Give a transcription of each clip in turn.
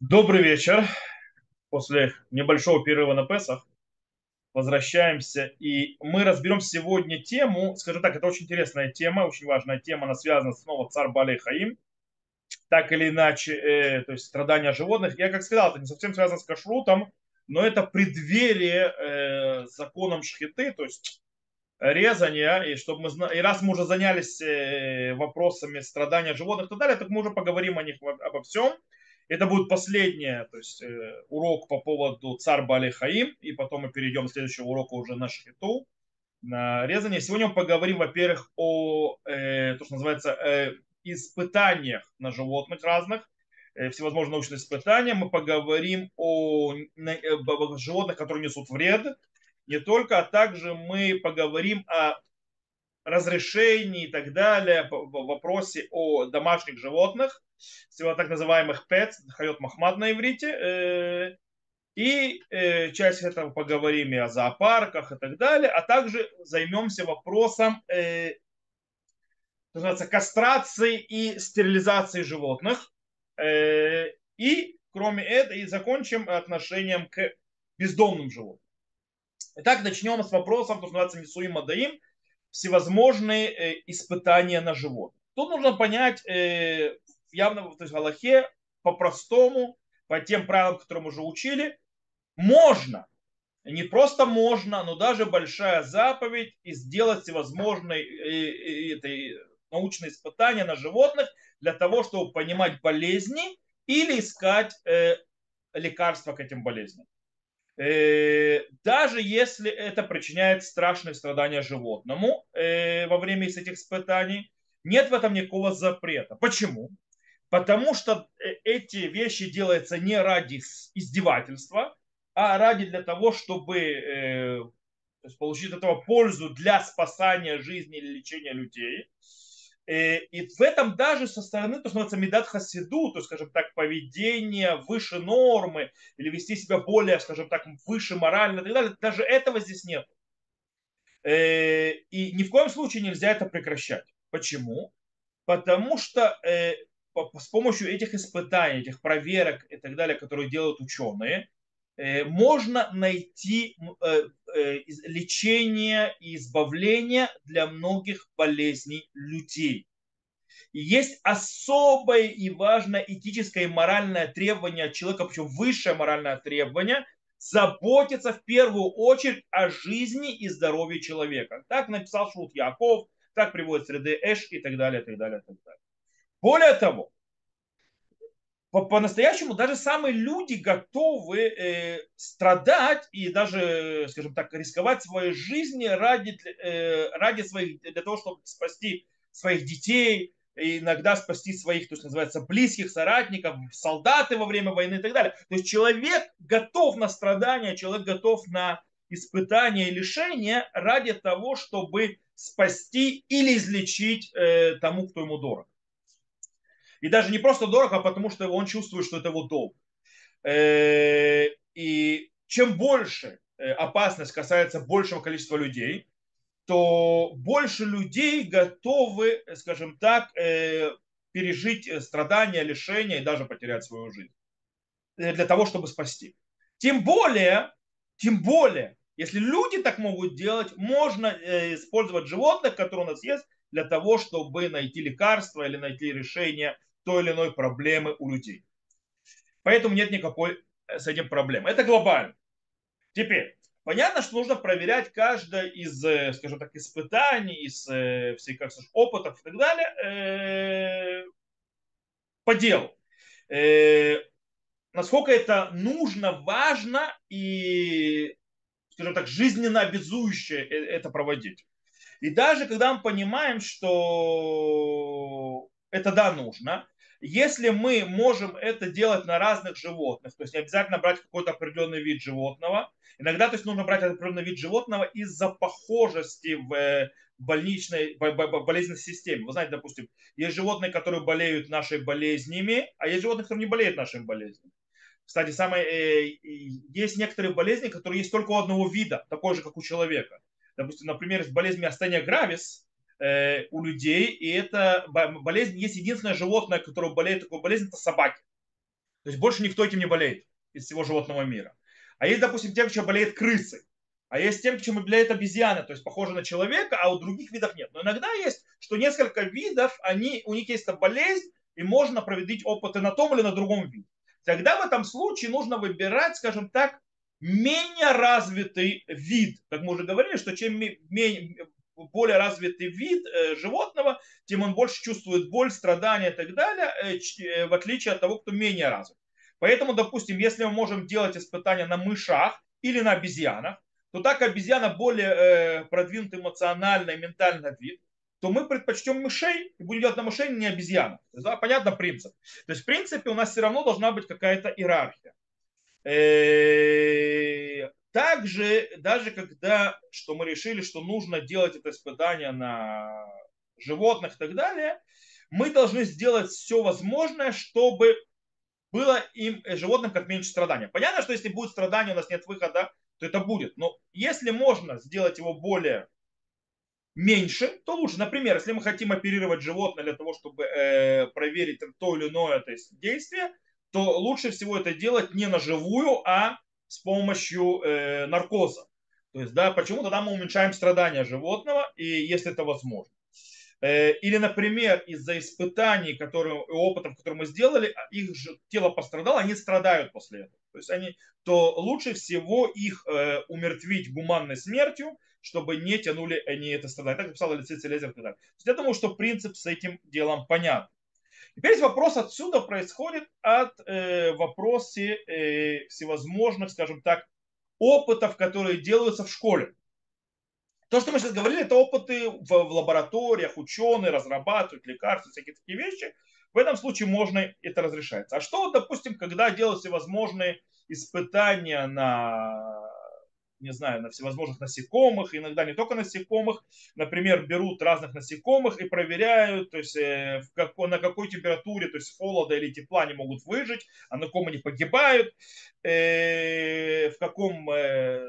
Добрый вечер. После небольшого перерыва на Песах возвращаемся. И мы разберем сегодня тему, скажем так, это очень интересная тема, очень важная тема, она связана снова царь Балей Хаим. Так или иначе, э, то есть страдания животных. Я как сказал, это не совсем связано с кашрутом, но это преддверие э, законом шхиты, то есть резания, и чтобы мы и раз мы уже занялись э, вопросами страдания животных и так далее, так мы уже поговорим о них обо всем. Это будет последний то есть, э, урок по поводу царь Бали Хаим, и потом мы перейдем к следующему уроку уже на шхиту, на резание. Сегодня мы поговорим, во-первых, о э, то, что называется э, испытаниях на животных разных, э, всевозможные научные испытания. Мы поговорим о, на, э, о животных, которые несут вред, не только, а также мы поговорим о разрешении и так далее, в вопросе о домашних животных, всего так называемых ПЭЦ, Хайот Махмад на иврите, э, и э, часть этого поговорим и о зоопарках и так далее, а также займемся вопросом э, называется, кастрации и стерилизации животных. И кроме этого, и закончим отношением к бездомным животным. Итак, начнем с вопросов, что называется Нисуим Мадаим, всевозможные испытания на животных. Тут нужно понять, явно то есть в Галахе по-простому, по тем правилам, которые мы уже учили, можно, не просто можно, но даже большая заповедь и сделать всевозможные э, э, научные испытания на животных для того, чтобы понимать болезни или искать э, лекарства к этим болезням. Даже если это причиняет страшные страдания животному во время этих испытаний, нет в этом никакого запрета. Почему? Потому что э, эти вещи делаются не ради издевательства, а ради для того, чтобы э, то получить от этого пользу для спасания жизни или лечения людей. Э, и в этом даже со стороны, то, что называется медат хасиду, то скажем так, поведение выше нормы или вести себя более, скажем так, выше морально и так далее, даже этого здесь нет. И ни в коем случае нельзя это прекращать. Почему? Потому что с помощью этих испытаний, этих проверок и так далее, которые делают ученые, э, можно найти э, э, лечение и избавление для многих болезней людей. И есть особое и важное этическое и моральное требование от человека, причем высшее моральное требование, заботиться в первую очередь о жизни и здоровье человека. Так написал Шут Яков, так приводит среды Эш и так далее, и так далее, и так далее. Более того, по-настоящему даже самые люди готовы э, страдать и даже, скажем так, рисковать своей жизнью ради, э, ради своих, для того, чтобы спасти своих детей, иногда спасти своих, то есть называется, близких соратников, солдаты во время войны и так далее. То есть человек готов на страдания, человек готов на испытания и лишения ради того, чтобы спасти или излечить э, тому, кто ему дорог. И даже не просто дорого, а потому что он чувствует, что это его долг. Э, и чем больше э, опасность касается большего количества людей, то больше людей готовы, скажем так, э, пережить страдания, лишения и даже потерять свою жизнь для того, чтобы спасти. Тем более, тем более, если люди так могут делать, можно использовать животных, которые у нас есть, для того, чтобы найти лекарство или найти решение той или иной проблемы у людей. Поэтому нет никакой э, с этим проблемы. Это глобально. Теперь, понятно, что нужно проверять каждое из, э, скажем так, испытаний, из э, всех как сказать, опытов и так далее по делу. Насколько это нужно, важно и, скажем так, жизненно обязующе это проводить. И даже когда мы понимаем, что это да, нужно, если мы можем это делать на разных животных, то есть не обязательно брать какой-то определенный вид животного, иногда то есть нужно брать определенный вид животного из-за похожести в э, больничной, болезненной системе. Вы знаете, допустим, есть животные, которые болеют нашими болезнями, а есть животные, которые не болеют нашими болезнями. Кстати, самое, э, есть некоторые болезни, которые есть только у одного вида, такой же, как у человека. Допустим, например, болезнь миостения гравис, Э, у людей, и это болезнь, есть единственное животное, которое болеет такой болезнью, это собаки. То есть больше никто этим не болеет из всего животного мира. А есть, допустим, тем, чем болеет крысы. А есть тем, чем болеет обезьяны, то есть похожи на человека, а у других видов нет. Но иногда есть, что несколько видов, они, у них есть эта болезнь, и можно проводить опыты на том или на другом виде. Тогда в этом случае нужно выбирать, скажем так, менее развитый вид. Как мы уже говорили, что чем менее, более развитый вид э, животного, тем он больше чувствует боль, страдания и так далее, э, э, в отличие от того, кто менее развит. Поэтому, допустим, если мы можем делать испытания на мышах или на обезьянах, то так обезьяна более продвинутый эмоционально и ментально вид, то мы предпочтем мышей и будем делать на мышей, не обезьян. Да, понятно принцип. То есть, в принципе, у нас все равно должна быть какая-то иерархия. Также, даже когда что мы решили, что нужно делать это испытание на животных и так далее, мы должны сделать все возможное, чтобы было им, э, животным, как меньше страдания. Понятно, что если будет страдание, у нас нет выхода, то это будет. Но если можно сделать его более меньше, то лучше. Например, если мы хотим оперировать животное для того, чтобы э, проверить то или иное то есть, действие, то лучше всего это делать не на живую, а с помощью э, наркоза. То есть, да, почему тогда мы уменьшаем страдания животного, и если это возможно. Э, или, например, из-за испытаний, которые, опытов, которые мы сделали, а их же тело пострадало, они страдают после этого. То есть они, то лучше всего их э, умертвить гуманной смертью, чтобы не тянули они это страдание. Так написал Алексей есть я думаю, что принцип с этим делом понятен. Теперь вопрос отсюда происходит от э, вопроса э, всевозможных, скажем так, опытов, которые делаются в школе. То, что мы сейчас говорили, это опыты в, в лабораториях, ученые разрабатывают лекарства, всякие такие вещи. В этом случае можно это разрешается. А что, допустим, когда делают всевозможные испытания на не знаю, на всевозможных насекомых, иногда не только насекомых. Например, берут разных насекомых и проверяют, то есть э, в как, на какой температуре, то есть холода или тепла они могут выжить, а на ком они погибают, э, в каком э,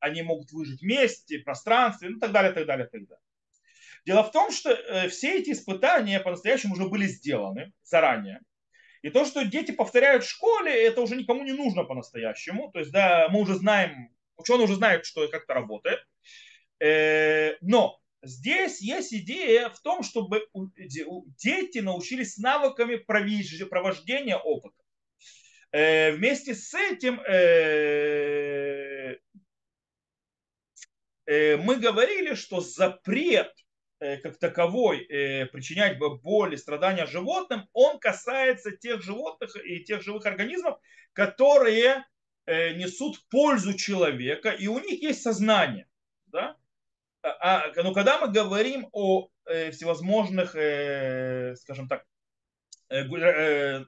они могут выжить месте, пространстве, ну, так далее, так далее, так далее. Дело в том, что все эти испытания по-настоящему уже были сделаны заранее. И то, что дети повторяют в школе, это уже никому не нужно по-настоящему. То есть, да, мы уже знаем, Ученые уже знают, что и как это работает. Э, но здесь есть идея в том, чтобы дети научились навыками провождения опыта. Э, вместе с этим э, мы говорили, что запрет как таковой причинять боль и страдания животным, он касается тех животных и тех живых организмов, которые несут пользу человека, и у них есть сознание. Да? А, а но когда мы говорим о э, всевозможных, э, скажем так, э, э,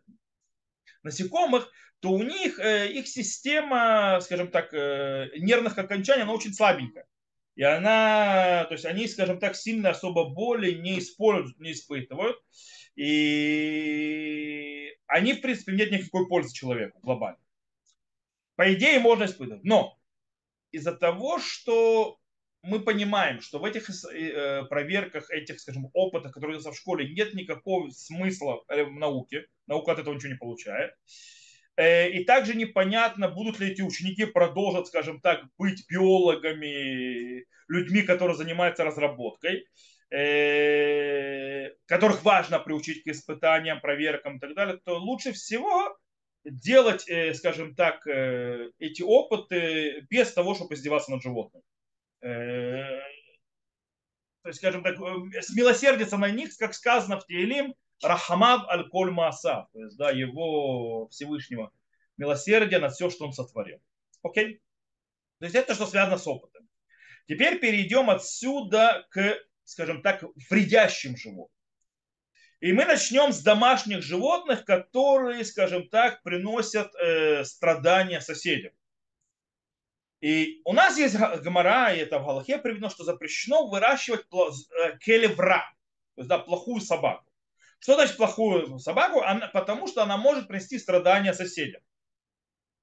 насекомых, то у них э, их система, скажем так, э, нервных окончаний, она очень слабенькая. И она, то есть они, скажем так, сильно особо боли не используют, не испытывают. И они, в принципе, нет никакой пользы человеку глобально. По идее можно испытывать. Но из-за того, что мы понимаем, что в этих э, проверках, этих, скажем, опытах, которые в школе, нет никакого смысла э, в науке, наука от этого ничего не получает. Э, и также непонятно, будут ли эти ученики продолжать, скажем так, быть биологами, людьми, которые занимаются разработкой, которых важно приучить к испытаниям, проверкам и так далее, то лучше всего делать, э, скажем так, э, эти опыты без того, чтобы издеваться над животным. Э, то есть, скажем так, смилосердиться на них, как сказано в Теелим, Рахамав аль-Коль Мааса, то есть, да, его Всевышнего милосердия на все, что он сотворил. Окей? То есть это что связано с опытом. Теперь перейдем отсюда к, скажем так, вредящим животным. И мы начнем с домашних животных, которые, скажем так, приносят э, страдания соседям. И у нас есть гомора, и это в Галахе приведено, что запрещено выращивать э, келевра, то есть да, плохую собаку. Что значит плохую собаку? Она, потому что она может принести страдания соседям.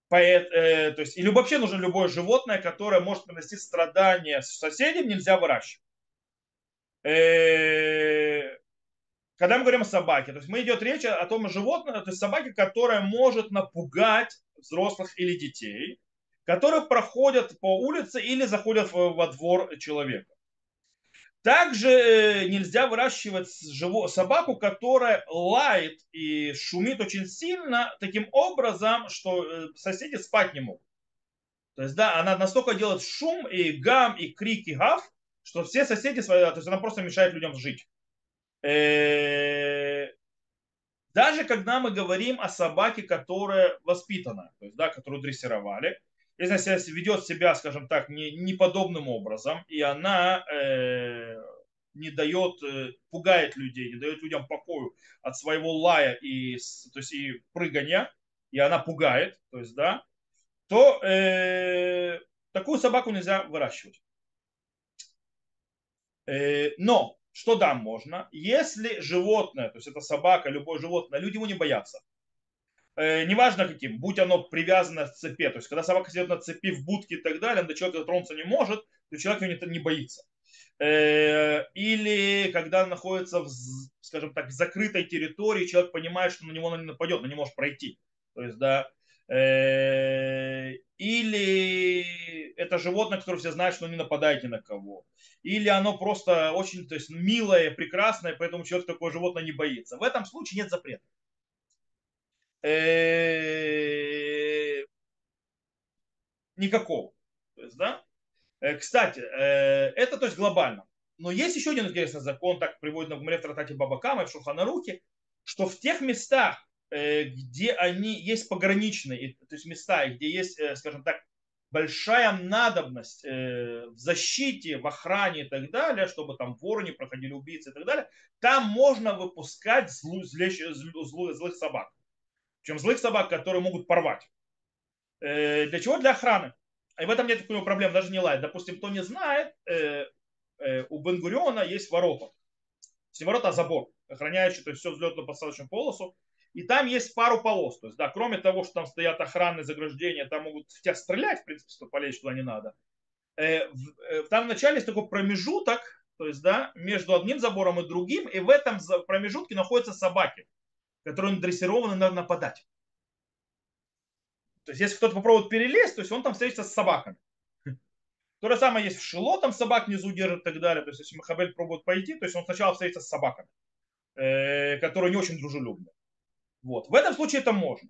Поэт, э, то есть, или вообще нужно любое животное, которое может принести страдания соседям, нельзя выращивать. Э, когда мы говорим о собаке, то есть мы идет речь о том животном, то есть собаке, которая может напугать взрослых или детей, которые проходят по улице или заходят во двор человека. Также э, нельзя выращивать собаку, которая лает и шумит очень сильно, таким образом, что э, соседи спать не могут. То есть, да, она настолько делает шум и гам, и крик, и гав, что все соседи, то есть она просто мешает людям жить. Э, даже когда мы говорим о собаке, которая воспитана, то есть, да, которую дрессировали, если она ведет себя, скажем так, не, неподобным образом, и она э, не дает, э, пугает людей, не дает людям покою от своего лая и, то есть, и прыгания, и она пугает, то есть, да, то э, такую собаку нельзя выращивать. Э, но что да, можно, если животное, то есть это собака, любое животное, люди его не боятся. Э, неважно каким, будь оно привязано к цепи. То есть когда собака сидит на цепи в будке и так далее, до человека дотронуться не может, то человек ее не, не боится. Э, или когда находится, в, скажем так, в закрытой территории, человек понимает, что на него не нападет, но не может пройти. То есть, да, Э, или это животное, которое все знают, что не нападает ни на кого. Или оно просто очень то есть, милое, прекрасное, поэтому человек такое животное не боится. В этом случае нет запрета. Э, никакого. То есть, да? Э, кстати, это то есть глобально. Но есть еще один интересный закон, так приводит на в Тратате Бабакама и в Шуханарухе, что в тех местах, Э, где они есть пограничные, то есть места, где есть, э, скажем так, большая надобность э, в защите, в охране и так далее, чтобы там воры не проходили, убийцы и так далее, там можно выпускать злу, злых, злых, злых собак. Причем злых собак, которые могут порвать. Для чего? Для охраны. И в этом нет никакой проблем, даже не лает. Допустим, кто не знает, у Бенгуриона есть ворота. Все ворота забор, охраняющий то есть все взлетно-посадочную полосу. И там есть пару полос. То есть, да, кроме того, что там стоят охранные заграждения, там могут в тебя стрелять, в принципе, что полезть туда не надо. Э, э, там вначале есть такой промежуток, то есть, да, между одним забором и другим, и в этом промежутке находятся собаки, которые дрессированы на нападать. То есть, если кто-то попробует перелезть, то есть он там встретится с собаками. То же самое есть в Шило, там собак внизу держат и так далее. То есть, если Махабель пробует пойти, то есть он сначала встретится с собаками, э, которые не очень дружелюбны. Вот. В этом случае это можно.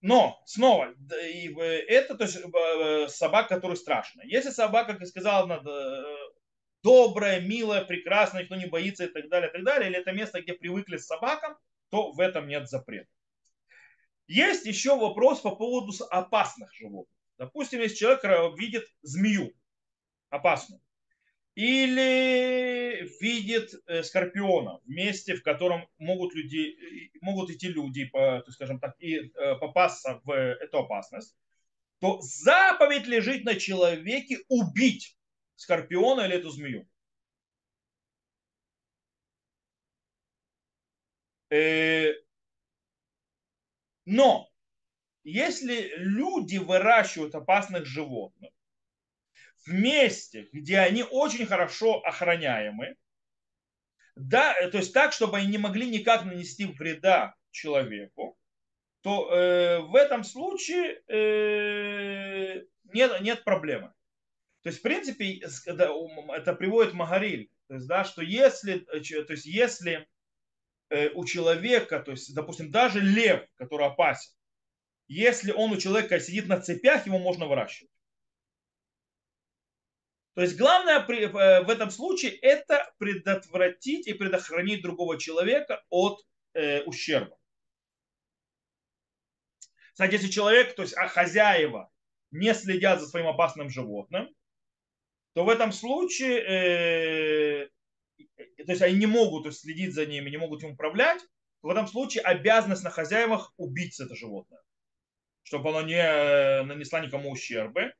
Но, снова, это то есть, э, собака, которая страшная. Если собака, как я сказал, э, добрая, милая, прекрасная, никто не боится и так далее, и так далее, или это место, где привыкли с собакам, то в этом нет запрета. Есть еще вопрос по поводу опасных животных. Допустим, если человек видит змею опасную, или видит э, скорпиона в месте, в котором могут, люди, могут идти люди, скажем так, и э, попасться в эту опасность, то заповедь лежит на человеке убить скорпиона или эту змею. Э, но если люди выращивают опасных животных, в месте, где они очень хорошо охраняемы, да, то есть так, чтобы они не могли никак нанести вреда человеку, то э, в этом случае э, нет, нет проблемы. То есть, в принципе, это, приводит Магариль, то есть, да, что если, то есть, если э, у человека, то есть, допустим, даже лев, который опасен, если он у человека сидит на цепях, его можно выращивать. То есть главное э, в этом случае это предотвратить и предохранить другого человека от э, ущерба. Кстати, если человек, то есть а хозяева, не следят за своим опасным животным, то в этом случае, э, то есть они не могут следить за ними, не могут им управлять, в этом случае обязанность на хозяевах убить это животное, чтобы оно не нанесло никому ущербы.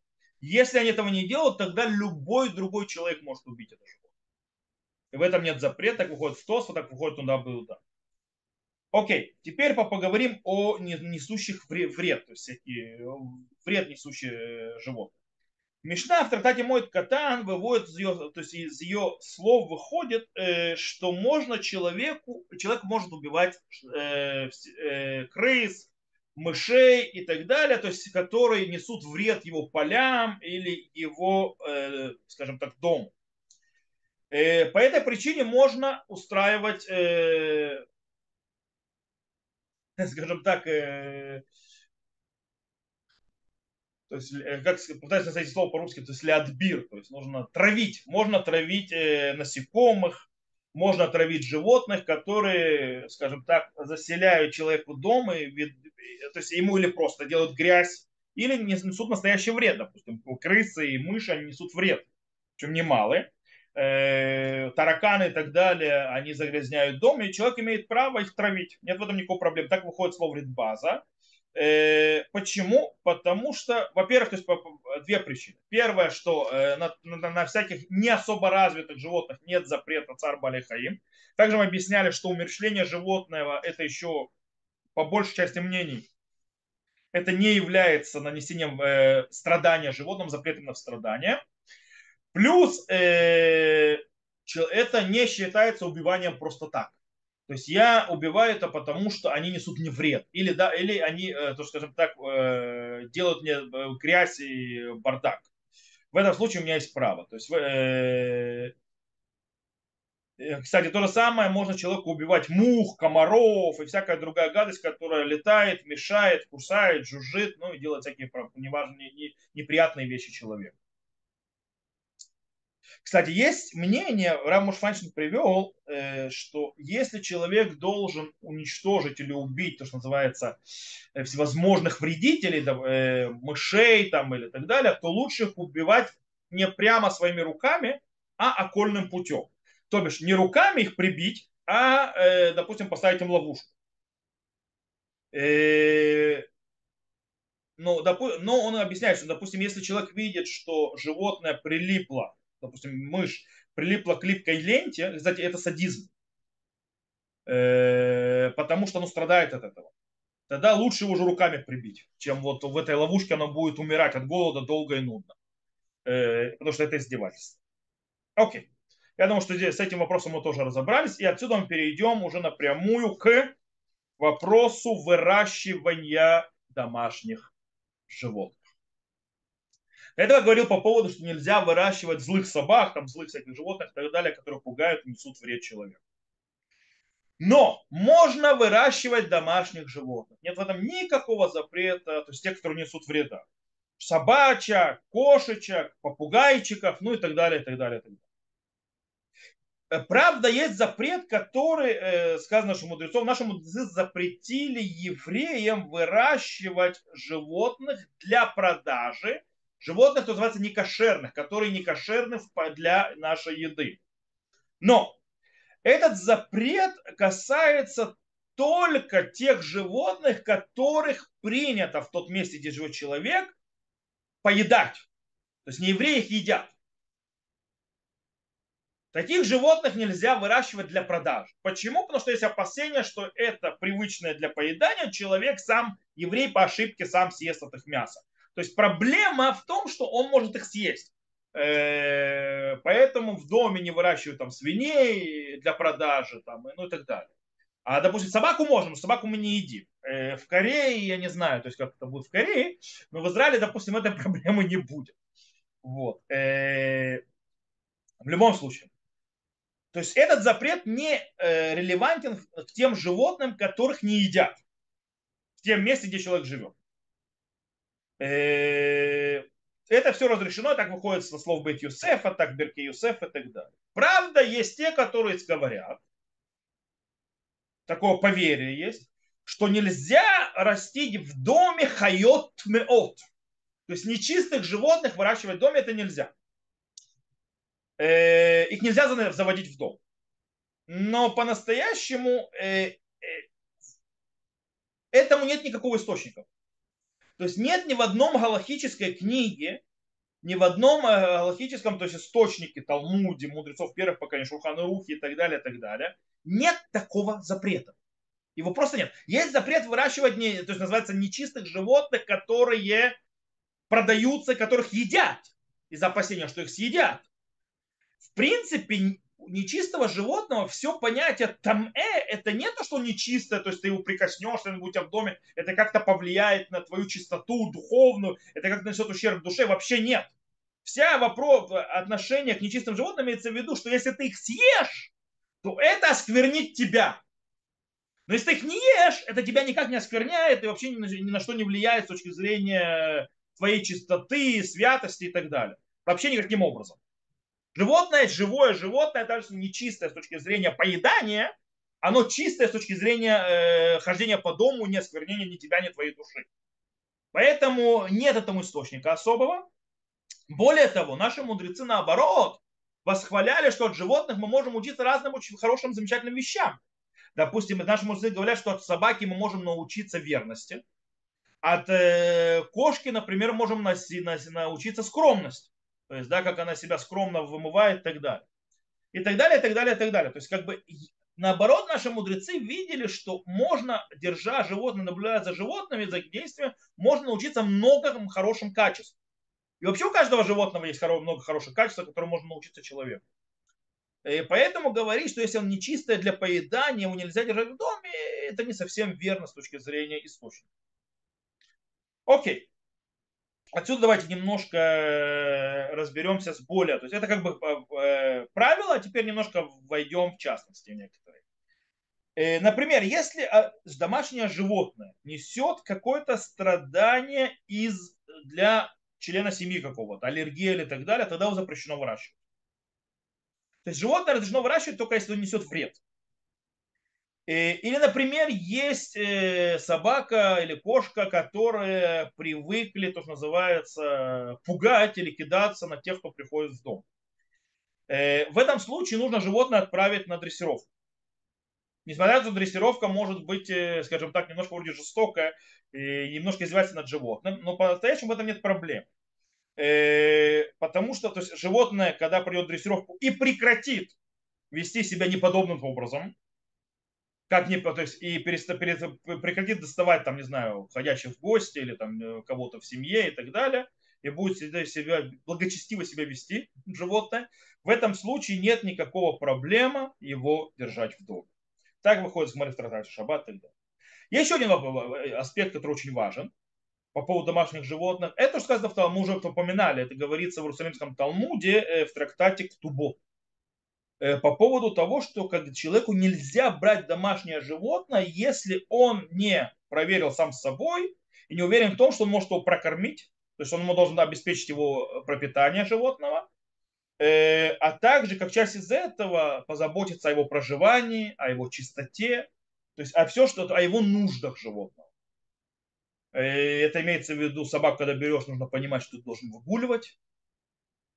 Если они этого не делают, тогда любой другой человек может убить это животное. И в этом нет запрета, так выходит в ТОС, так выходит туда был да. Окей, теперь поговорим о несущих вред, то есть всякие вред несущие животные. Мишна в трактате Моет Катан выводит из ее, то есть из ее слов выходит, э, что можно человеку, человек может убивать э, э, крыс, мышей и так далее, то есть которые несут вред его полям или его, э, скажем так, дому. Э, по этой причине можно устраивать, э, скажем так, э, то есть, э, как пытаюсь найти слово по-русски, то есть леотбир, то есть нужно травить, можно травить э, насекомых, можно травить животных, которые, скажем так, заселяют человеку дом, и, то есть ему или просто делают грязь, или несут настоящий вред, допустим, крысы и мыши, они несут вред, причем немалый. Э, тараканы и так далее, они загрязняют дом, и человек имеет право их травить. Нет в этом никакой проблемы. Так выходит слово база. Э, почему? Потому что, во-первых, то есть две причины. Первое, что э, на, на, на всяких не особо развитых животных нет запрета царь Балихаим. Также мы объясняли, что умершление животного это еще по большей части мнений это не является нанесением э, страдания животным, запретом на страдания. Плюс э, это не считается убиванием просто так. То есть я убиваю это потому, что они несут мне вред. Или, да, или они, э, то, скажем так, э, делают мне э, грязь и бардак. В этом случае у меня есть право. То есть, кстати, то же самое можно человеку убивать мух, комаров и всякая другая гадость, которая летает, мешает, кусает, жужжит, ну и делает всякие неважные, неприятные вещи человеку. Кстати, есть мнение, Рамуш Фанчин привел, э, что если человек должен уничтожить или убить то, что называется э, всевозможных вредителей, э, мышей там или так далее, то лучше их убивать не прямо своими руками, а окольным путем. То бишь не руками их прибить, а, допустим, поставить им ловушку. Но, но он объясняет, что, допустим, если человек видит, что животное прилипло допустим, мышь прилипла к липкой ленте, кстати, это садизм, э, потому что оно страдает от этого. Тогда лучше его уже руками прибить, чем вот в этой ловушке оно будет умирать от голода долго и нудно. Э, потому что это издевательство. Окей. Я думаю, что здесь с этим вопросом мы тоже разобрались. И отсюда мы перейдем уже напрямую к вопросу выращивания домашних животных. До этого говорил по поводу, что нельзя выращивать злых собак, там, злых всяких животных и так далее, которые пугают и несут вред человеку. Но можно выращивать домашних животных. Нет в этом никакого запрета, то есть тех, которые несут вреда. Собачек, кошечек, попугайчиков, ну и так далее, и так далее, и так далее. Э, правда, есть запрет, который, э, сказано нашим мудрецом, наши мудрецы запретили евреям выращивать животных для продажи животных, что называется некошерных, которые некошерны для нашей еды. Но этот запрет касается только тех животных, которых принято в тот месте, где живет человек, поедать. То есть не евреи их едят. Таких животных нельзя выращивать для продажи. Почему? Потому что есть опасение, что это привычное для поедания, человек сам, еврей по ошибке сам съест от их мяса. То есть проблема в том, что он может их съесть. Э, поэтому в доме не выращивают там свиней для продажи там, ну и так далее. А, допустим, собаку можно, но собаку мы не едим. Э, в Корее, я не знаю, то есть как это будет в Корее, но в Израиле, допустим, этой проблемы не будет. Вот. Э, в любом случае. То есть этот запрет не релевантен к тем животным, которых не едят. В тем месте, где человек живет. Э, это все разрешено, так выходит со слов Бет Юсефа, так Берке Юсефа и так далее. Правда, есть те, которые говорят, такое поверье есть, что нельзя растить в доме хайот меот. То есть нечистых животных выращивать в доме это нельзя. Э, их нельзя заводить в дом. Но по-настоящему э, этому нет никакого источника. То есть нет ни в одном галахической книге, ни в одном э, галахическом, то есть источнике, Талмуде, мудрецов первых поколений, Шуханрухи и так далее, и так далее, нет такого запрета. Его просто нет. Есть запрет выращивать, не, то есть называется нечистых животных, которые продаются, которых едят. из-за опасения, что их съедят. В принципе, нечистого животного все понятие там э это не то, что нечистое, то есть ты его прикоснешь что-нибудь у тебя в доме, это как-то повлияет на твою чистоту духовную, это как-то нанесет ущерб душе, вообще нет. Вся вопрос отношения к нечистым животным имеется в виду, что если ты их съешь, то это осквернит тебя. Но если ты их не ешь, это тебя никак не оскверняет и вообще ни на что не влияет с точки зрения твоей чистоты, святости и так далее. Вообще никаким образом. Животное, живое животное, даже нечистое с точки зрения поедания, оно чистое с точки зрения э, хождения по дому, не осквернения ни тебя, ни твоей души. Поэтому нет этому источника особого. Более того, наши мудрецы наоборот восхваляли, что от животных мы можем учиться разным очень хорошим, замечательным вещам. Допустим, наши мудрецы говорят, что от собаки мы можем научиться верности. От э, кошки, например, можем носи, носи, научиться скромности. То есть, да, как она себя скромно вымывает и так далее. И так далее, и так далее, и так далее. То есть, как бы, наоборот, наши мудрецы видели, что можно, держа животное, наблюдая за животными, за их действием, можно научиться многим хорошим качествам. И вообще у каждого животного есть много хороших качеств, которые можно научиться человеку. И поэтому говорить, что если он нечистое для поедания, его нельзя держать в доме, это не совсем верно с точки зрения источника. Окей. Отсюда давайте немножко э, разберемся с более. То есть это как бы э, правило, а теперь немножко войдем в частности некоторые. Э, например, если а, домашнее животное несет какое-то страдание из, для члена семьи какого-то, аллергия или так далее, тогда его запрещено выращивать. То есть животное разрешено выращивать только если он несет вред. Э, или, например, есть э, собака или кошка, которые привыкли, то, что называется, пугать или кидаться на тех, кто приходит в дом. Э, в этом случае нужно животное отправить на дрессировку. Несмотря на то, что дрессировка может быть, скажем так, немножко вроде жестокая и немножко издеваться над животным, но по-настоящему в этом нет проблем. Потому что то есть, животное, когда придет дрессировку и прекратит вести себя неподобным образом, как не, то есть и переста, переста, прекратит доставать там, не знаю, входящих в гости или там э, кого-то в семье и так далее, и будет себя, благочестиво себя вести животное, в этом случае нет никакого проблемы его держать в доме. Так выходит с Марифтратати Шаббат и так далее. Еще один э, аспект, который очень важен по поводу домашних животных. Это, что сказано в Талмуде, уже упоминали, это говорится в Иерусалимском Талмуде э, в трактате Ктубот. Э, по поводу того, что как человеку нельзя брать домашнее животное, если он не проверил сам с собой и не уверен в том, что он может его прокормить, то есть он ему должен обеспечить его пропитание животного, э, а также, как часть из этого, позаботиться о его проживании, о его чистоте, то есть о все, что о его нуждах животного. Э, это имеется в виду собаку, когда берешь, нужно понимать, что ты должен выгуливать,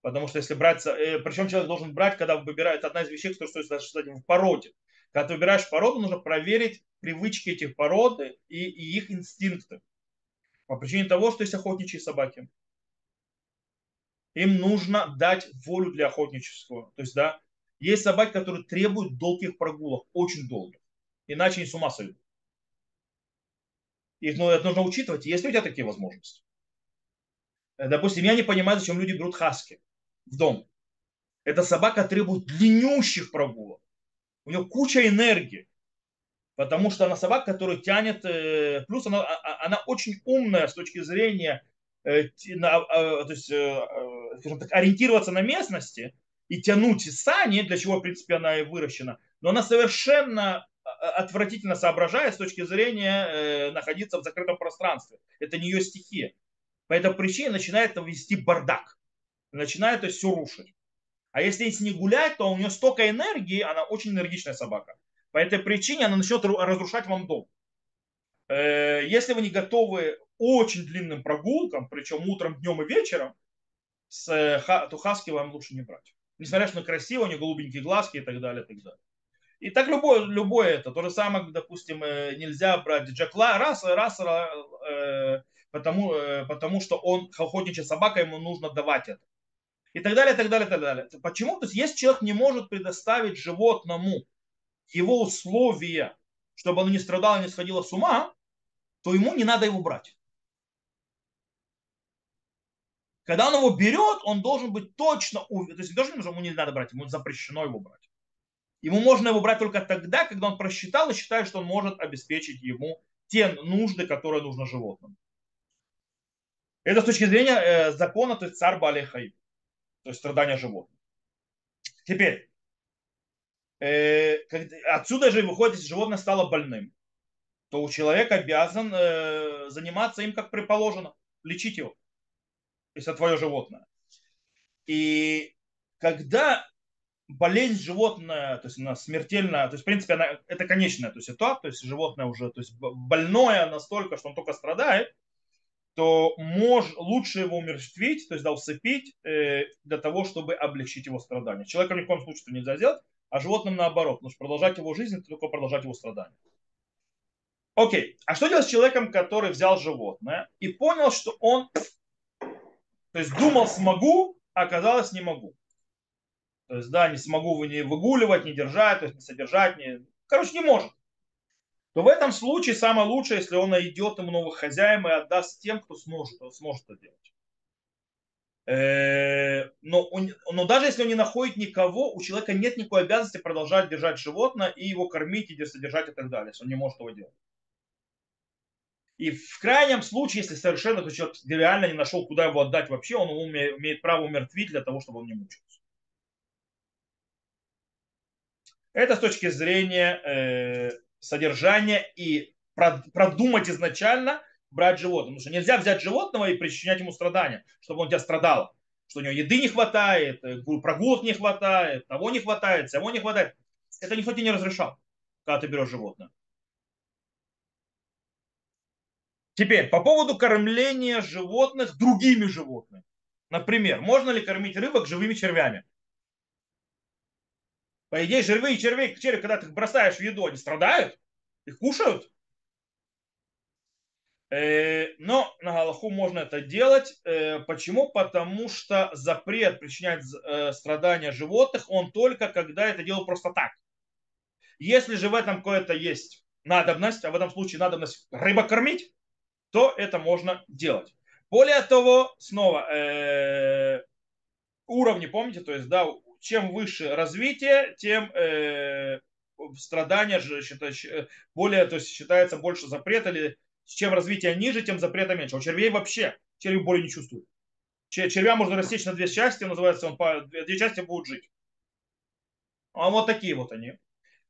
Потому что если брать, э, причем человек должен брать, когда выбирает, одна из вещей, которая стоит кстати, в породе. Когда ты выбираешь породу, нужно проверить привычки этих породы и, и их инстинкты. По причине того, что есть охотничьи собаки. Им нужно дать волю для охотничества. То есть, да, есть собаки, которые требуют долгих прогулок, очень долгих. Иначе они с ума сойдут. Их ну, это нужно учитывать. Есть ли у тебя такие возможности? Э, допустим, я не понимаю, зачем люди берут хаски в дом. Эта собака требует длиннющих прогулок. У нее куча энергии. Потому что она собака, которая тянет, э, плюс она, а, а, она очень умная с точки зрения э, а, то есть, э, скажем так, ориентироваться на местности и тянуть сани, для чего, в принципе, она и выращена. Но она совершенно отвратительно соображает с точки зрения находиться в закрытом пространстве. Это не ее стихия. По этой причине начинает вести бардак начинает есть, все рушить. А если с ней гулять, то у нее столько энергии, она очень энергичная собака. По этой причине она начнет разрушать вам дом. Э, если вы не готовы очень длинным прогулкам, причем утром, днем и вечером, с, то хаски вам лучше не брать. Несмотря что красиво, у нее голубенькие глазки и так далее, и так далее. И так любое, любое это. То же самое, допустим, э, нельзя брать Джекла, раз, раз, э, потому, э, потому что он охотничья собака, ему нужно давать это и так далее, и так далее, и так далее. Почему? То есть, если человек не может предоставить животному его условия, чтобы оно не страдало, не сходило с ума, то ему не надо его брать. Когда он его берет, он должен быть точно уверен. То есть не должен, ему не надо брать, ему запрещено его брать. Ему можно его брать только тогда, когда он просчитал и считает, что он может обеспечить ему те нужды, которые нужно животным. Это с точки зрения э, закона, то есть царь Балехай, то есть страдания животных. Теперь, э, отсюда же выходит, если животное стало больным, то у человека обязан э, заниматься им как предположено, лечить его, если это твое животное. И когда болезнь животное, то есть она смертельная, то есть в принципе она, это конечная то есть, ситуация, то есть животное уже то есть больное настолько, что он только страдает, то мож, лучше его умерщвить, то есть да, усыпить э, для того, чтобы облегчить его страдания. Человека ни в коем случае это нельзя сделать, а животным наоборот. Потому что продолжать его жизнь, это только продолжать его страдания. Окей, а что делать с человеком, который взял животное и понял, что он, то есть думал смогу, а оказалось не могу. То есть, да, не смогу не выгуливать, не держать, то есть не содержать, не... короче, не может. То в этом случае самое лучшее, если он найдет ему новых хозяев и отдаст тем, кто сможет, сможет это делать. Э, но, но даже если он не находит никого, у человека нет никакой обязанности продолжать держать животное и его кормить, и содержать и так далее, если он не может этого делать. И в крайнем случае, если совершенно то человек реально не нашел, куда его отдать вообще, он имеет право умертвить для того, чтобы он не мучился. Это с точки зрения содержания и продумать изначально брать животное. Потому что нельзя взять животного и причинять ему страдания, чтобы он тебя страдал. Что у него еды не хватает, э, прогулок не хватает, того не хватает, того не хватает. Это никто тебе не разрешал, когда ты берешь животное. Теперь, по поводу кормления животных другими животными. Например, можно ли кормить рыбок живыми червями? По идее, живые черви, черви, когда ты их бросаешь в еду, они страдают, их кушают. Э, но на Галаху можно это делать. Э, почему? Потому что запрет причинять э, страдания животных, он только когда это делают просто так. Если же в этом какое-то есть надобность, а в этом случае надобность рыба кормить, то это можно делать. Более того, снова, уровни, помните, то есть, да, чем выше развитие, тем э, страдания же считать, э, более, то есть считается больше запрет, или чем развитие ниже, тем запрета меньше. У червей вообще черви боли не чувствуют. Червя можно растечь на две части, называется, он по, две части будут жить. А вот такие вот они.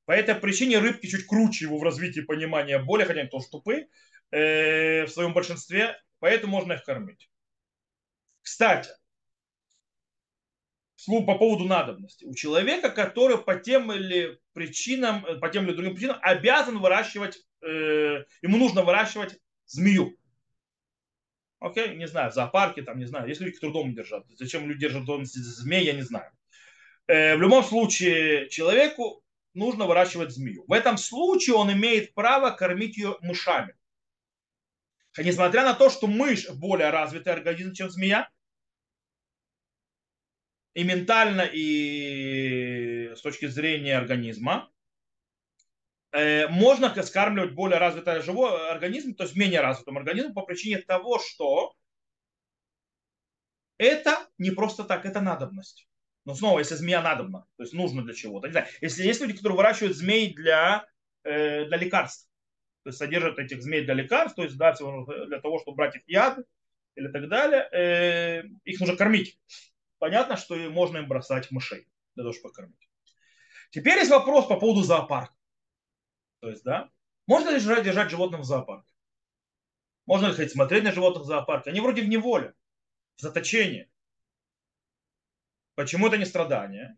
По этой причине рыбки чуть круче его в развитии понимания боли, хотя они тоже тупые э, в своем большинстве, поэтому можно их кормить. Кстати, по поводу надобности. У человека, который по тем или причинам, э, по тем или другим причинам обязан выращивать, э, ему нужно выращивать змею. Окей, не знаю, в зоопарке, там, не знаю, если люди, дома держат. Зачем люди держат дома змей, я не знаю. Э, в любом случае, человеку нужно выращивать змею. В этом случае он имеет право кормить ее мышами. Несмотря на то, что мышь более развитый организм, чем змея, и ментально, и с точки зрения организма. Э, можно скармливать более развитый живой организм, то есть менее развитым организмом по причине того, что это не просто так, это надобность. Но снова, если змея надобна, то есть нужно для чего-то. Не знаю, если есть люди, которые выращивают змей для, э, для лекарств, то есть содержат этих змей для лекарств, то есть да, для того, чтобы брать их яд или так далее, э, их нужно кормить понятно, что можно им бросать мышей для того, чтобы покормить. Теперь есть вопрос по поводу зоопарка. То есть, да, можно ли держать, держать животных в зоопарке? Можно ли хоть смотреть на животных в зоопарке? Они вроде в неволе, в заточении. Почему это не страдание?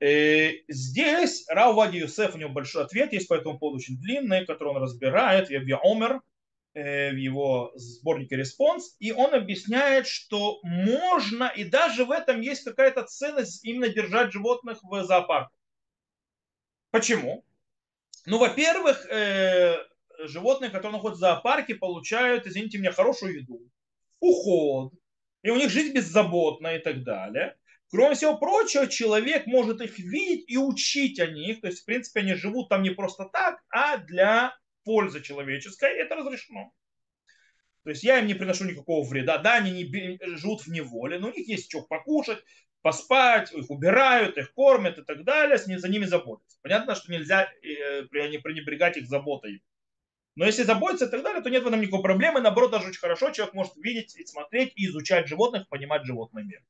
И э, здесь Рау Юсеф, у него большой ответ есть по этому поводу, очень длинный, который он разбирает, в Омер, Э, в его сборнике «Респонс», и он объясняет, что можно, и даже в этом есть какая-то ценность именно держать животных в зоопарке. Почему? Ну, во-первых, э, животные, которые находятся в зоопарке, получают, извините меня, хорошую еду, уход, и у них жизнь беззаботная и так далее. Кроме всего прочего, человек может их видеть и учить о них. То есть, в принципе, они живут там не просто так, а для польза человеческая, это разрешено. То есть я им не приношу никакого вреда. Да, они не живут в неволе, но у них есть что покушать, поспать, их убирают, их кормят и так далее, с ними, за ними заботятся. Понятно, что нельзя э, пренебрегать их заботой. Но если заботиться и так далее, то нет в этом никакой проблемы. Наоборот, даже очень хорошо человек может видеть и смотреть, и изучать животных, понимать животный мир.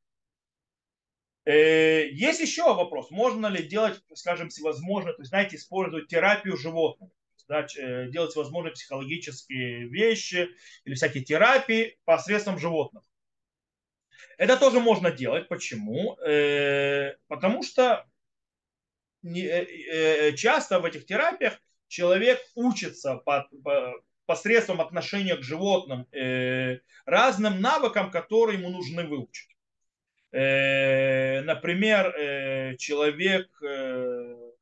Э, есть еще вопрос, можно ли делать, скажем, всевозможные, то есть, знаете, использовать терапию животных, да, э, делать всевозможные психологические вещи или всякие терапии посредством животных. Это тоже можно делать. Почему? Э, потому что часто в этих терапиях человек учится посредством отношения к животным разным навыкам, которые ему нужны выучить. Э, например, э, человек э,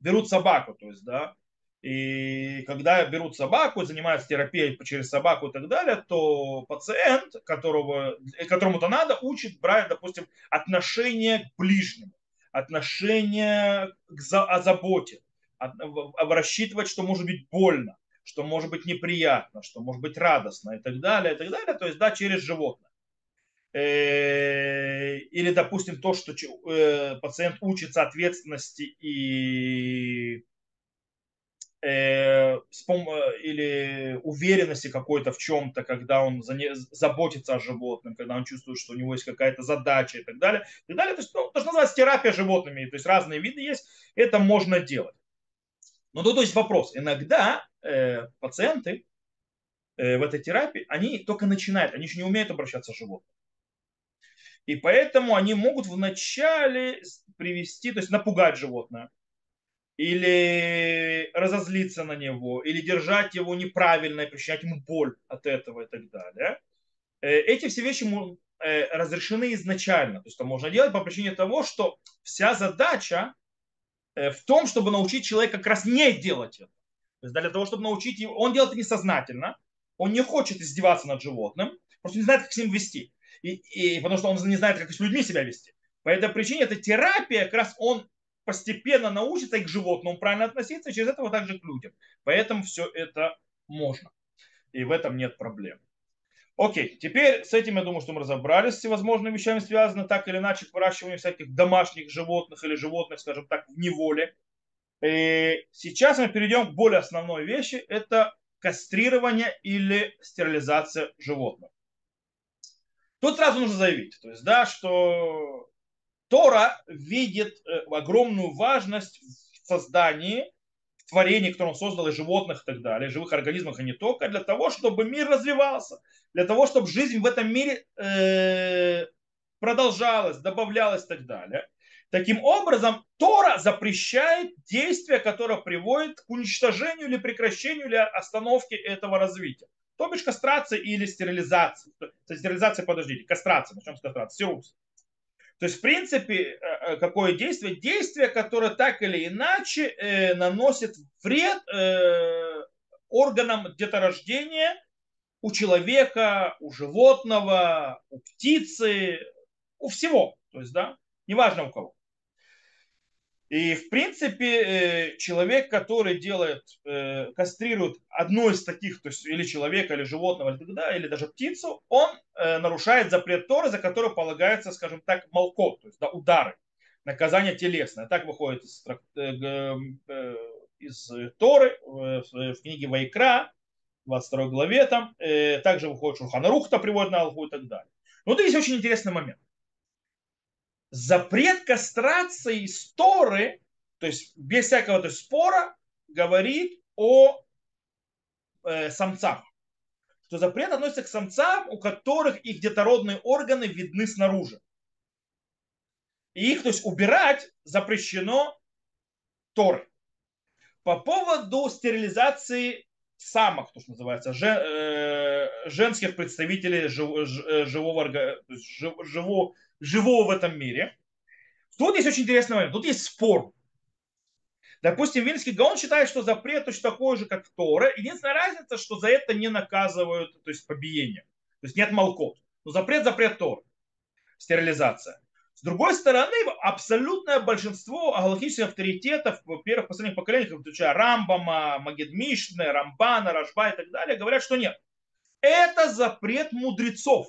берут собаку, то есть, да, и когда берут собаку, занимаются терапией через собаку и так далее, то пациент, которого, которому-то надо, учит брать, допустим, отношение к ближнему, отношение к за, о заботе, рассчитывать, что может быть больно, что может быть неприятно, что может быть радостно и так далее, и так далее, то есть, да, через животное. Э, или, допустим, то, что э, пациент учится ответственности и э, или уверенности какой-то в чем-то, когда он заботится о животном, когда он чувствует, что у него есть какая-то задача и так далее. И так далее. То, есть, ну, то, что называется терапия животными, то есть разные виды есть, это можно делать. Но тут есть вопрос. Иногда э, пациенты э, в этой терапии, они только начинают, они еще не умеют обращаться с животным. И поэтому они могут вначале привести, то есть напугать животное, или разозлиться на него, или держать его неправильно и причинять ему боль от этого и так далее. Э, эти все вещи э, разрешены изначально. То есть это можно делать по причине того, что вся задача Э, в том, чтобы научить человека как раз не делать это. То есть для того, чтобы научить его, он делает это несознательно, он не хочет издеваться над животным, просто не знает, как с ним вести. И, и, потому что он не знает, как с людьми себя вести. По этой причине эта терапия, как раз он постепенно научится и к животному правильно относиться, и через этого также к людям. Поэтому все это можно. И в этом нет проблем. Окей, теперь с этим я думаю, что мы разобрались. С всевозможными вещами связано так или иначе к выращиванию всяких домашних животных или животных, скажем так, в неволе. И сейчас мы перейдем к более основной вещи. Это кастрирование или стерилизация животных. Тут сразу нужно заявить, то есть, да, что Тора видит э, огромную важность в создании творение, которое он создал, и животных и так далее, живых организмов, и не только, для того, чтобы мир развивался, для того, чтобы жизнь в этом мире э, продолжалась, добавлялась и так далее. Таким образом, Тора запрещает действия, которые приводят к уничтожению или прекращению или остановке этого развития. То бишь кастрация или стерилизация. Стерилизация, подождите, кастрация, начнем с кастрации, сирус. То есть, в принципе, э, э, какое действие? Действие, которое так или иначе э, наносит вред органам деторождения у человека, у животного, у птицы, у всего. То есть, да, неважно у кого. И, в принципе, э, человек, который делает, э, кастрирует одно из таких, то есть или человека, или животного, или, да, или даже птицу, он э, нарушает запрет Торы, за который полагается, скажем так, молкот, то есть да, удары, наказание телесное. Так выходит из, из Торы в книге Вайкра, 22 главе там, также выходит Шурханарухта приводит на Алху и так далее. Но тут есть очень интересный момент запрет кастрации из Торы, то есть без всякого то есть, спора, говорит о э, самцах. Что запрет относится к самцам, у которых их детородные органы видны снаружи. И их, то есть, убирать запрещено Торы. По поводу стерилизации самок, то, что называется, жен, э, женских представителей жив, э, живого, жив, живого, живого в этом мире. Тут есть очень интересный момент. Тут есть спор. Допустим, Вильнский Гаон считает, что запрет точно такой же, как Тора. Единственная разница, что за это не наказывают, то есть побиение. То есть нет молкот. Но запрет, запрет Тора. Стерилизация. С другой стороны, абсолютное большинство галактических авторитетов в первых последних поколениях, включая Рамбама, Магедмишны, Рамбана, Рашба и так далее, говорят, что нет. Это запрет мудрецов.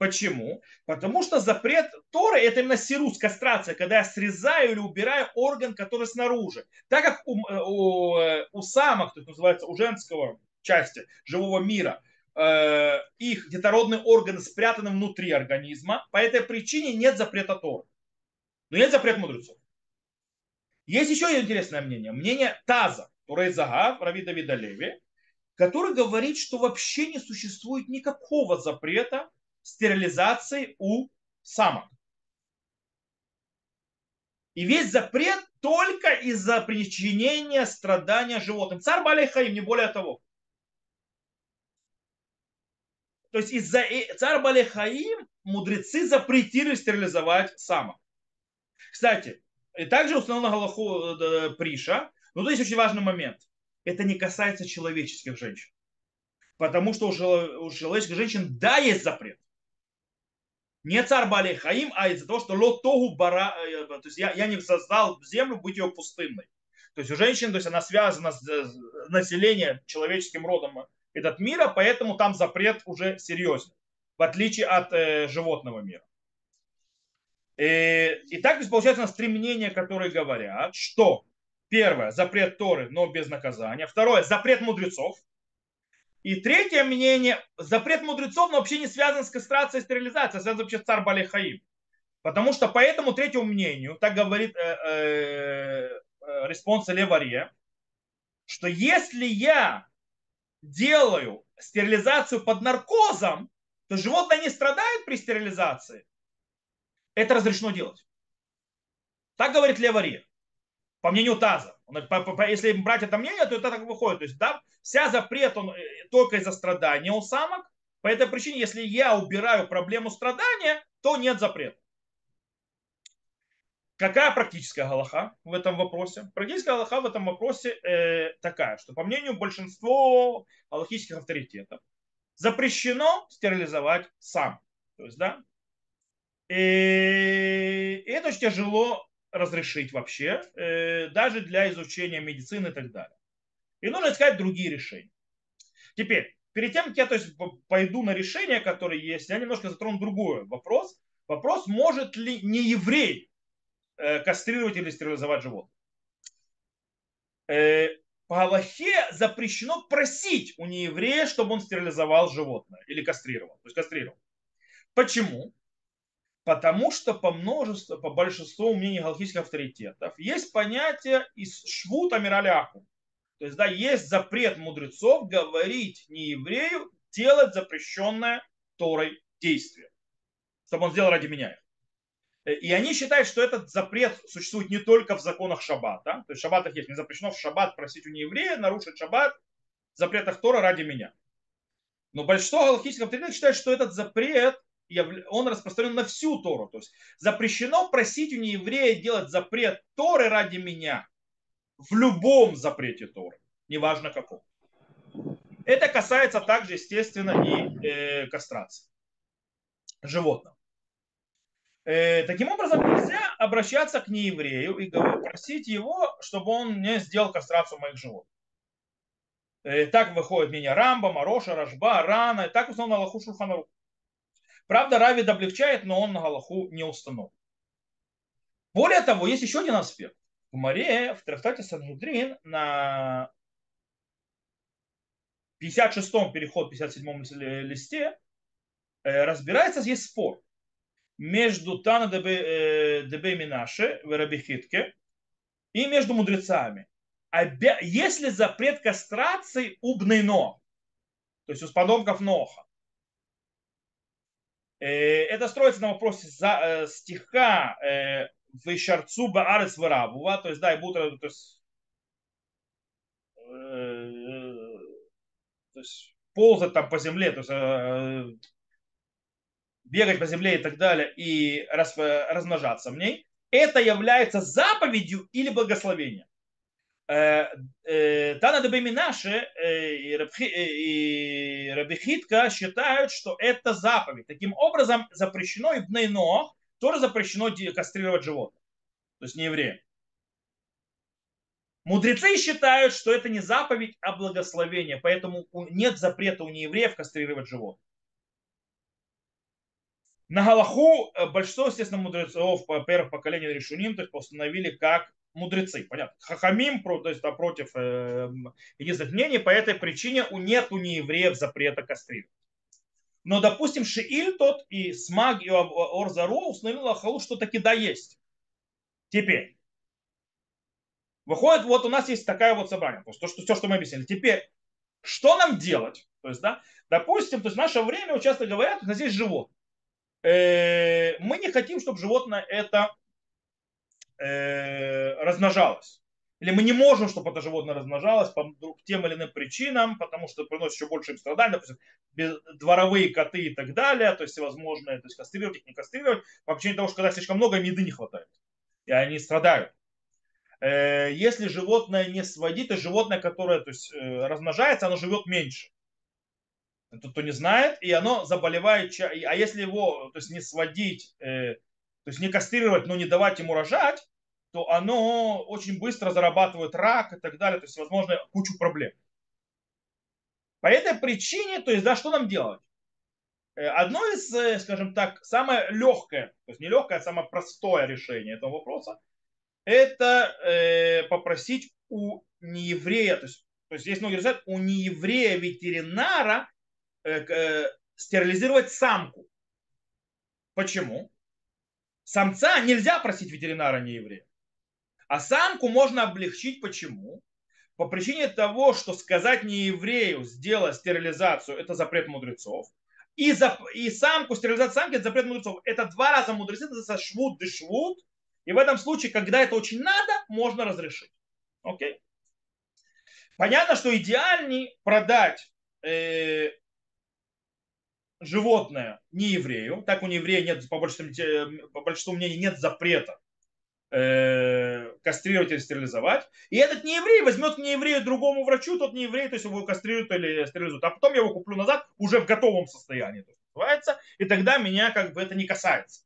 Почему? Потому что запрет Торы это именно сирус, кастрация, когда я срезаю или убираю орган, который снаружи. Так как у, у, у самок, то есть называется у женского части живого мира, э, их детородные органы спрятаны внутри организма, по этой причине нет запрета Торы. Но есть запрет мудрецов. Есть еще интересное мнение. Мнение Таза, Турейзага, Рави Давида Леви, который говорит, что вообще не существует никакого запрета стерилизации у самок. И весь запрет только из-за причинения страдания животным. Царь Балейхаим, не более того. То есть из-за царь Балейхаим мудрецы запретили стерилизовать самок. Кстати, и также установлено Галаху э, Приша, но есть очень важный момент. Это не касается человеческих женщин. Потому что у человеческих женщин, да, есть запрет не царь Бали Хаим, а из-за того, что лотогу бара, э, то есть я, я не создал землю быть ее пустынной. То есть у женщин, то есть она связана с населением человеческим родом этот мира, поэтому там запрет уже серьезный, в отличие от э, животного мира. И, э, и так то есть, получается у нас три мнения, которые говорят, что первое, запрет Торы, но без наказания. Второе, запрет мудрецов. И третье мнение, запрет мудрецов, вообще не связан с кастрацией и стерилизацией, а связан вообще с צער בעלי חיים. Потому что по этому третьему мнению, так говорит э, э, э респонса Леваре, что если я делаю стерилизацию под наркозом, то животное не страдает при стерилизации. Это разрешено делать. Так говорит Леваре, по мнению Таза. Если брать это мнение, то это так выходит. То есть, да, вся запрет он э, только из-за страдания у самок. По этой причине, если я убираю проблему страдания, то нет запрета. Какая практическая галаха в этом вопросе? Практическая галаха в этом вопросе э, такая, что по мнению большинства галахических авторитетов запрещено стерилизовать сам. То есть, да, и это очень тяжело разрешить вообще, э, даже для изучения медицины и так далее. И нужно искать другие решения. Теперь, перед тем, как я то есть, пойду на решение, которое есть, я немножко затрону другой вопрос. Вопрос, может ли не еврей э, кастрировать или стерилизовать животное. Э, по Аллахе запрещено просить у нееврея, чтобы он стерилизовал животное или кастрировал. То есть кастрировал. Почему? Потому что по множеству, по большинству мнений галактических авторитетов есть понятие из швута мираляху. То есть, да, есть запрет мудрецов говорить не еврею, делать запрещенное Торой действие, чтобы он сделал ради меня И они считают, что этот запрет существует не только в законах шаббата. То есть в шаббатах есть, не запрещено в шаббат просить у нееврея нарушить шаббат в запретах Тора ради меня. Но большинство галактических авторитетов считает, что этот запрет он распространен на всю Тору. То есть запрещено просить у нееврея делать запрет Торы ради меня в любом запрете Торы, неважно каком. Это касается также, естественно, и э, кастрации животных. Э, таким образом, нельзя обращаться к нееврею и просить его, чтобы он не сделал кастрацию моих животных. Э, так выходит меня Рамба, Мароша, Рашба, Рана, и так в основном Аллаху Шурханарух. Правда, Равид облегчает, но он на Галаху не установлен. Более того, есть еще один аспект. В Маре, в трактате Санжудрин, на 56-м переход, 57-м листе, э, разбирается, есть спор между Тана Дебе э, Минаше в Рабихитке и между мудрецами. Есть ли запрет кастрации у Бнейно, то есть у сподомков Ноха? Э, это строится на вопросе за, э, стиха э, в Шарцу Баарес Варабува, то есть, да, и будут, то есть, то есть ползать там по земле, то есть бегать по земле и так далее, и раз, размножаться в ней, это является заповедью или благословением. Э, э, Тана Дебеминаше э, и Рабихитка считают, что это заповедь. Таким образом, запрещено и Бнейнох тоже запрещено кастрировать животных, то есть не евреям. Мудрецы считают, что это не заповедь, а благословение, поэтому нет запрета у неевреев кастрировать животных. На Галаху большинство, естественно, мудрецов первых поколений решуним, то есть постановили как мудрецы, понятно. Хахамим, то есть а против э, единственных мнений, по этой причине у нет у неевреев запрета кастрировать. Но, допустим, Шииль тот и Смаг и Орзаро установил Ахалу, что таки да есть. Теперь, выходит, вот у нас есть такая вот собрание, то есть то, что, все, что мы объяснили. Теперь, что нам делать? То есть, да, допустим, то есть в наше время часто говорят, нас есть животное. Э, мы не хотим, чтобы животное это э, размножалось. Или мы не можем, чтобы это животное размножалось по тем или иным причинам, потому что приносит еще больше им страданий, допустим, дворовые коты и так далее, то есть всевозможные, то есть кастрировать их, не кастрировать, по причине того, что когда слишком много, еды не хватает, и они страдают. Э, если животное не сводит, то животное, которое то есть, размножается, оно живет меньше тот, кто не знает, и оно заболевает. А если его то есть, не сводить, э, то есть не кастрировать, но не давать ему рожать, то оно очень быстро зарабатывает рак и так далее, то есть, возможно, кучу проблем. По этой причине, то есть, да, что нам делать? Э, одно из, э, скажем так, самое легкое, то есть не легкое, а самое простое решение этого вопроса, это э, попросить у нееврея, то есть, то есть здесь многие говорят, у нееврея ветеринара Э, э, стерилизировать самку. Почему? Самца нельзя просить ветеринара не еврея. А самку можно облегчить. Почему? По причине того, что сказать не еврею сделать стерилизацию, это запрет мудрецов. И, за, и самку, стерилизация самки, это запрет мудрецов. Это два раза мудрецы, это швуд да швуд. И в этом случае, когда это очень надо, можно разрешить. Окей? Понятно, что идеальней продать э, животное не еврею, так у нееврея нет, по большинству, по большинству мнений, нет запрета э, кастрировать или стерилизовать. И этот нееврей возьмет к нееврею другому врачу, тот нееврей, то есть его кастрируют или стерилизуют. А потом я его куплю назад уже в готовом состоянии. То называется, и тогда меня как бы это не касается.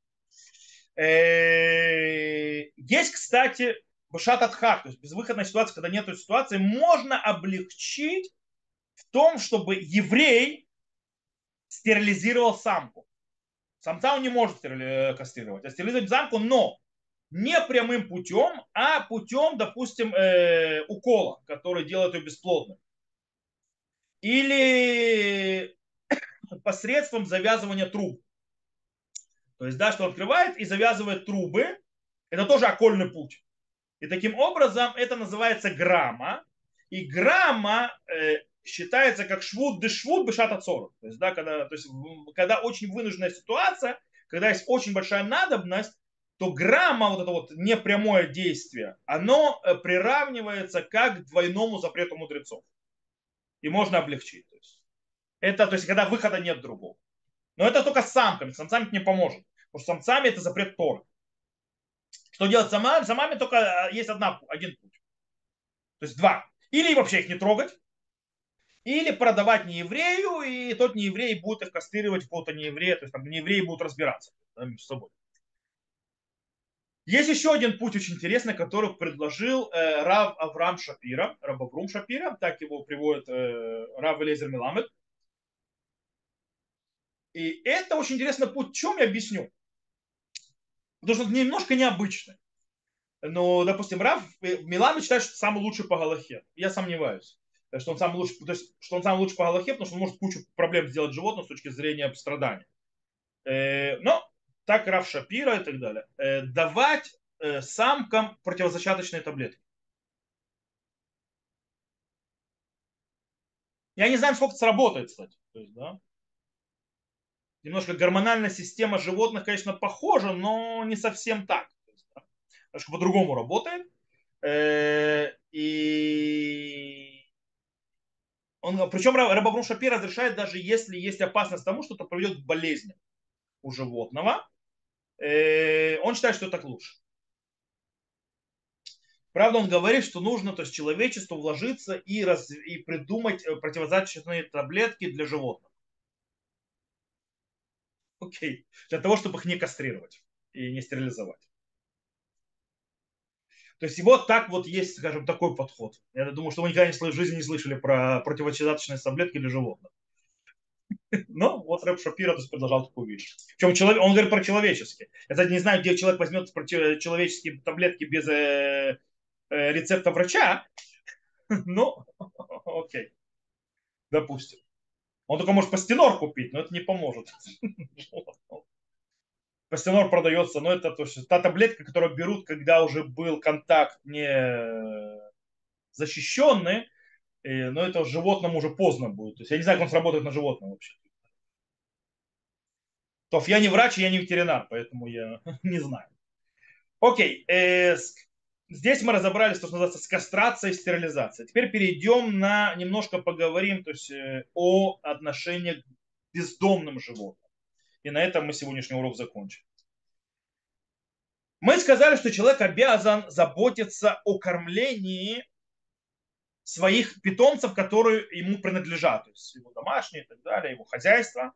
Э, есть, кстати, башат атхак, то есть безвыходная ситуация, когда нет ситуации, можно облегчить в том, чтобы еврей стерилизировал самку. Самца он не может э, кастрировать, а стерилизовать самку, но не прямым путем, а путем, допустим, э, укола, который делает ее бесплодной. Или посредством завязывания труб. То есть, да, что открывает и завязывает трубы. Это тоже окольный путь. И таким образом это называется грамма. И грамма э, считается как швуд де швуд бешат отцору. То есть, да, когда, то есть, когда очень вынужденная ситуация, когда есть очень большая надобность, то грамма, вот это вот непрямое действие, оно э, приравнивается как к двойному запрету мудрецов. И можно облегчить. То есть, это, то есть, когда выхода нет другого. Но это только с самками. С самцами это не поможет. Потому что самцами это запрет Торы. Что делать с самами? С самами только э, есть одна, один путь. То есть два. Или вообще их не трогать, или продавать нееврею, и тот нееврей будет их кастрировать какого-то нееврея, то есть там неевреи будут разбираться между собой. Есть еще один путь очень интересный, который предложил э, Рав Авраам Шапира, Рав Аврум Шапира, так его приводит э, Рав Элезер Миламед. И это очень интересный путь. В чем я объясню? Потому что это немножко необычный. Но, допустим, Рав Миламед считает, что самый лучший по Галахе. Я сомневаюсь что он самый лучший, то есть, что он самый лучший по Галахе, потому что он может кучу проблем сделать животному с точки зрения страдания. Э, но так Раф Шапира и так далее. Э, давать э, самкам противозачаточные таблетки. Я не знаю, сколько это сработает, кстати. То есть, да? Немножко гормональная система животных, конечно, похожа, но не совсем так. Есть, да? Немножко по-другому работает. И он, причем Рабабрум Шапи разрешает, даже если есть опасность тому, что это приведет к болезни у животного, э, он считает, что так лучше. Правда, он говорит, что нужно то есть, человечеству вложиться и, раз, и придумать э, противозачаточные таблетки для животных. Окей. Для того, чтобы их не кастрировать. и не стерилизовать. То есть вот так вот есть, скажем, такой подход. Я думаю, что вы никогда в жизни не слышали про противочезаточные таблетки для животных. Но вот Рэп Шапира продолжал такую вещь. Причем человек, он говорит про человеческие. Я, кстати, не знаю, где человек возьмет человеческие таблетки без э, э, рецепта врача. Ну, окей. Допустим. Он только может пастенор купить, но это не поможет. Пастенор продается, но это то есть, та таблетка, которую берут, когда уже был контакт не защищенный, но это животному уже поздно будет. То есть я не знаю, как он сработает на животном вообще. То я не врач, я не ветеринар, поэтому я не знаю. Окей, э, здесь мы разобрались, то, что называется, с кастрацией и стерилизацией. Теперь перейдем на, немножко поговорим то есть, э, о отношениях к бездомным животным. И на этом мы сегодняшний урок закончим. Мы сказали, что человек обязан заботиться о кормлении своих питомцев, которые ему принадлежат, то есть его домашние и так далее, его хозяйство.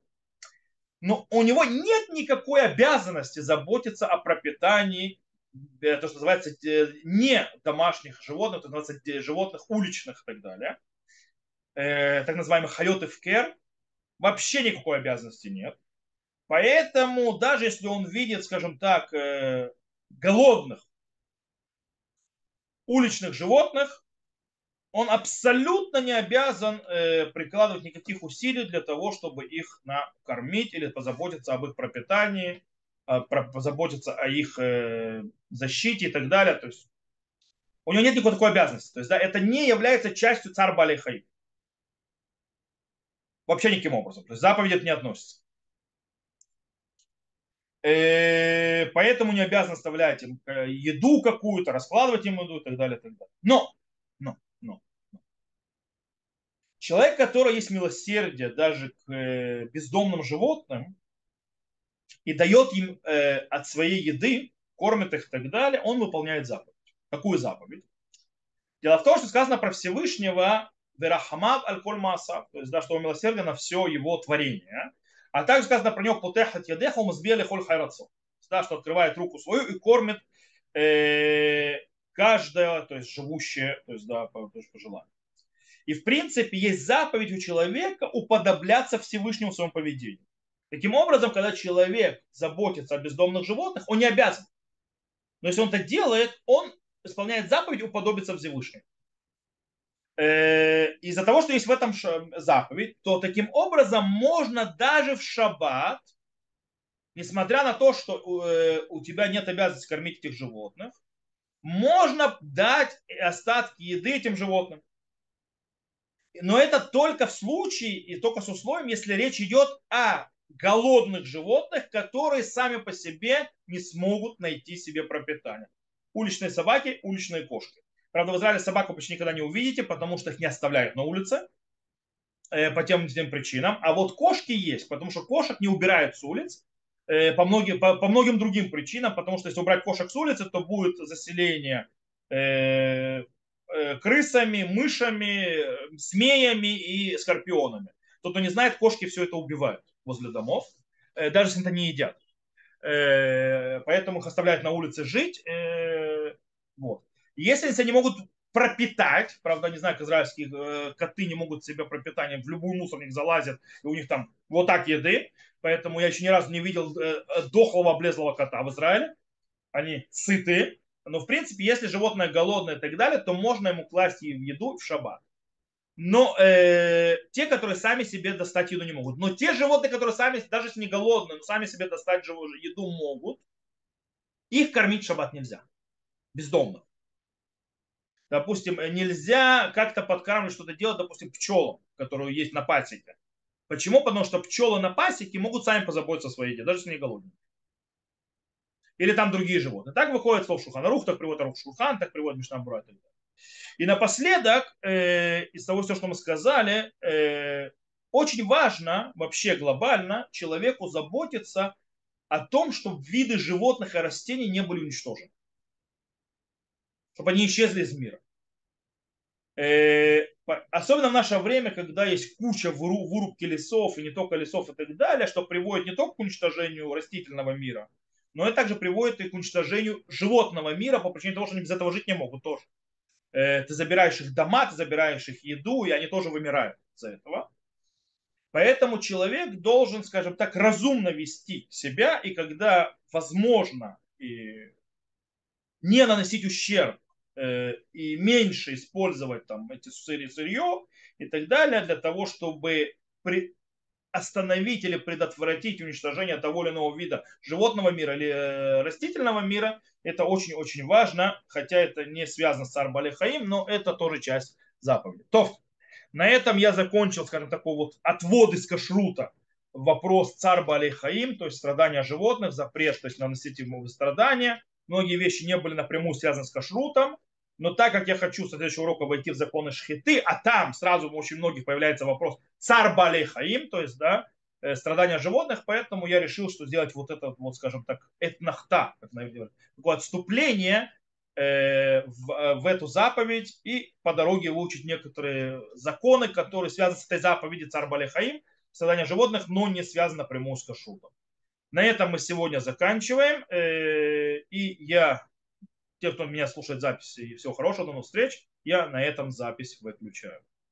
Но у него нет никакой обязанности заботиться о пропитании Э, то, что называется э, не домашних животных, то называется э, животных уличных и так далее, так называемых хайоты в кер, вообще никакой обязанности нет. Поэтому даже если он видит, скажем так, голодных уличных животных, он абсолютно не обязан прикладывать никаких усилий для того, чтобы их накормить или позаботиться об их пропитании а, позаботиться о их э, защите и так далее. То есть у него нет никакой такой обязанности. То есть да, это не является частью царь Балейхаи. Вообще никаким образом. То есть заповедь не относится. Э, поэтому не обязан оставлять им э, еду какую-то, раскладывать им еду и так далее. И так далее. Но, но, но, но. Человек, который есть милосердие даже к бездомным животным, и дает им э, от своей еды, кормит их и так далее, он выполняет заповедь. Какую заповедь? Дело в том, что сказано про Всевышнего Верахамав аль-Коль то есть, да, что он милосерден на все его творение. А также сказано про него Путехат Ядеха Умазбели Холь Хайрацо, да, что открывает руку свою и кормит э, каждое, то есть живущее, то есть, да, по, то есть, по желанию. И в принципе есть заповедь у человека уподобляться Всевышнему в своем поведении. Таким образом, когда человек заботится о бездомных животных, он не обязан. Но если он это делает, он исполняет заповедь уподобиться Всевышнему. Э, из-за того, что есть в этом заповедь, то таким образом можно даже в шаббат, несмотря на то, что э, у тебя нет обязанности кормить этих животных, можно дать остатки еды этим животным. Но это только в случае и только с условием, если речь идет о голодных животных, которые сами по себе не смогут найти себе пропитание. Уличные собаки, уличные кошки. Правда, в Израиле собаку почти никогда не увидите, потому что их не оставляют на улице э, по тем тем причинам. А вот кошки есть, потому что кошек не убирают с улиц э, по, многим, по, по многим другим причинам, потому что если убрать кошек с улицы, то будет заселение э, э, крысами, мышами, змеями и скорпионами. Тот, кто не знает, кошки все это убивают возле домов, э, даже если это не едят. Э, поэтому их оставляют на улице жить. Вот. Если они не могут пропитать, правда, не знаю, как израильские коты не могут себе пропитание, в любой мусорник залазят, и у них там вот так еды, поэтому я еще ни разу не видел дохлого облезлого кота в Израиле, они сытые, но в принципе, если животное голодное и так далее, то можно ему класть еду в шаббат но э, те, которые сами себе достать еду не могут. Но те животные, которые сами, даже если не голодные, но сами себе достать еду могут, их кормить в шаббат нельзя. Бездомно. Допустим, нельзя как-то подкармливать, что-то делать, допустим, пчелам, которые есть на пасеке. Почему? Потому что пчелы на пасеке могут сами позаботиться о своей еде, даже если не голодные. Или там другие животные. Так выходит слово Шуханарух, так приводит Арух Шурхан, так приводит Мишнабура и напоследок, э, из того, что мы сказали, э, очень важно вообще глобально человеку заботиться о том, чтобы виды животных и растений не были уничтожены. Чтобы они исчезли из мира. Э, особенно в наше время, когда есть куча вырубки лесов, и не только лесов и так далее, что приводит не только к уничтожению растительного мира, но это также приводит и к уничтожению животного мира по причине того, что они без этого жить не могут тоже. Э, ты забираешь их дома, ты забираешь их еду, и они тоже вымирают из-за этого. Поэтому человек должен, скажем так, разумно вести себя, и когда возможно и не наносить ущерб и меньше использовать там эти сырье и так далее для того, чтобы при, остановить или предотвратить уничтожение того или иного вида животного мира или э, растительного мира, это очень-очень важно, хотя это не связано с Арбалехаим, но это тоже часть заповеди. То, на этом я закончил, скажем, такой вот отвод из кашрута вопрос царь Балейхаим, то есть страдания животных, запрет, то есть наносить ему страдания. Многие вещи не были напрямую связаны с кашрутом, но так как я хочу с следующего урока войти в законы шхиты, а там сразу у очень многих появляется вопрос царь Балейхаим, то есть, да, э, страдания животных, поэтому я решил, что сделать вот это, вот, скажем так, этнахта, как такое отступление э, в, э, в эту заповедь и по дороге выучить некоторые законы, которые связаны с этой заповедью царь Балехаим, страдания животных, но не связаны напрямую с кашутом. На этом мы сегодня заканчиваем. И я, те, кто меня слушает записи, и всего хорошего, до новых встреч, я на этом запись выключаю.